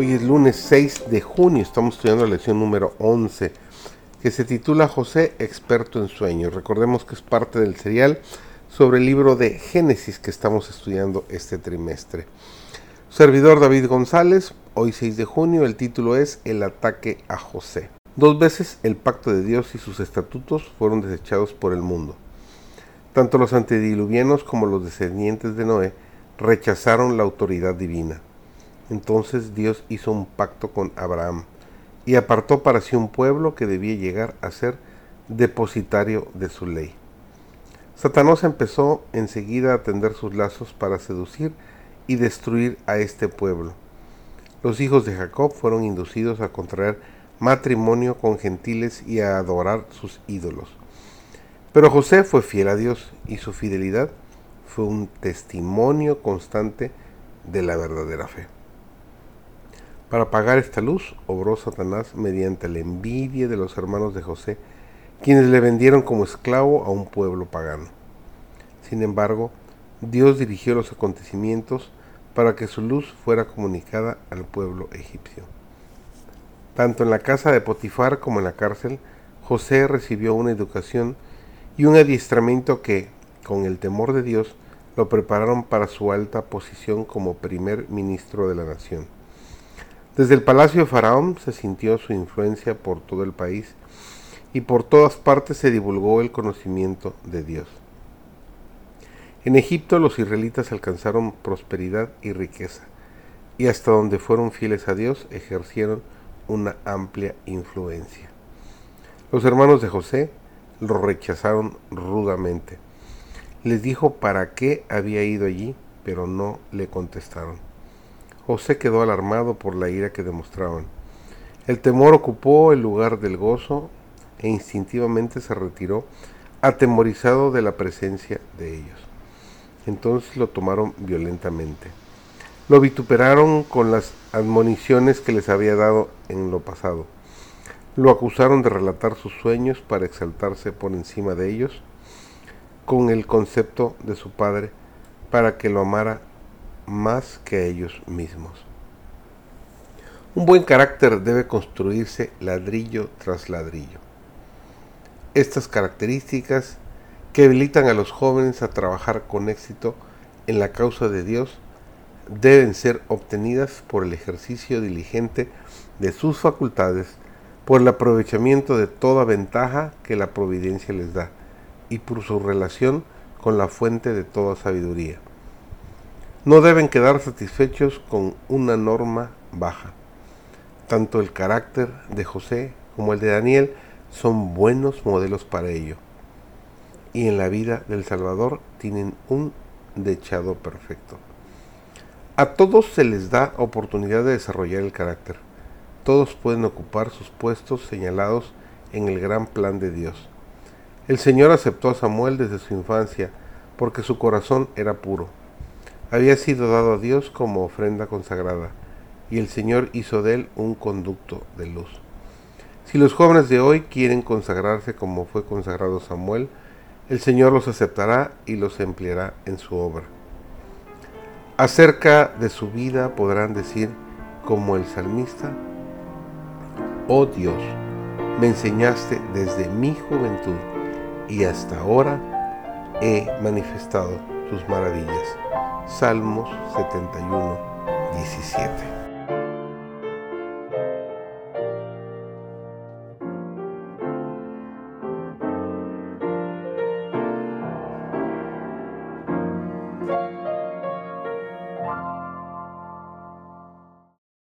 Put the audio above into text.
Hoy es lunes 6 de junio, estamos estudiando la lección número 11, que se titula José, experto en sueños. Recordemos que es parte del serial sobre el libro de Génesis que estamos estudiando este trimestre. Servidor David González, hoy 6 de junio, el título es El ataque a José. Dos veces el pacto de Dios y sus estatutos fueron desechados por el mundo. Tanto los antediluvianos como los descendientes de Noé rechazaron la autoridad divina. Entonces Dios hizo un pacto con Abraham y apartó para sí un pueblo que debía llegar a ser depositario de su ley. Satanás empezó enseguida a tender sus lazos para seducir y destruir a este pueblo. Los hijos de Jacob fueron inducidos a contraer matrimonio con gentiles y a adorar sus ídolos. Pero José fue fiel a Dios y su fidelidad fue un testimonio constante de la verdadera fe. Para pagar esta luz, obró Satanás mediante la envidia de los hermanos de José, quienes le vendieron como esclavo a un pueblo pagano. Sin embargo, Dios dirigió los acontecimientos para que su luz fuera comunicada al pueblo egipcio. Tanto en la casa de Potifar como en la cárcel, José recibió una educación y un adiestramiento que, con el temor de Dios, lo prepararon para su alta posición como primer ministro de la nación. Desde el palacio de Faraón se sintió su influencia por todo el país y por todas partes se divulgó el conocimiento de Dios. En Egipto los israelitas alcanzaron prosperidad y riqueza, y hasta donde fueron fieles a Dios ejercieron una amplia influencia. Los hermanos de José lo rechazaron rudamente. Les dijo para qué había ido allí, pero no le contestaron. José quedó alarmado por la ira que demostraban. El temor ocupó el lugar del gozo e instintivamente se retiró, atemorizado de la presencia de ellos. Entonces lo tomaron violentamente. Lo vituperaron con las admoniciones que les había dado en lo pasado. Lo acusaron de relatar sus sueños para exaltarse por encima de ellos, con el concepto de su padre, para que lo amara más que ellos mismos. Un buen carácter debe construirse ladrillo tras ladrillo. Estas características que habilitan a los jóvenes a trabajar con éxito en la causa de Dios deben ser obtenidas por el ejercicio diligente de sus facultades, por el aprovechamiento de toda ventaja que la providencia les da y por su relación con la fuente de toda sabiduría no deben quedar satisfechos con una norma baja. Tanto el carácter de José como el de Daniel son buenos modelos para ello. Y en la vida del Salvador tienen un dechado perfecto. A todos se les da oportunidad de desarrollar el carácter. Todos pueden ocupar sus puestos señalados en el gran plan de Dios. El Señor aceptó a Samuel desde su infancia porque su corazón era puro había sido dado a Dios como ofrenda consagrada, y el Señor hizo de él un conducto de luz. Si los jóvenes de hoy quieren consagrarse como fue consagrado Samuel, el Señor los aceptará y los empleará en su obra. Acerca de su vida podrán decir, como el salmista, Oh Dios, me enseñaste desde mi juventud y hasta ahora he manifestado tus maravillas. Salmos 71, 17.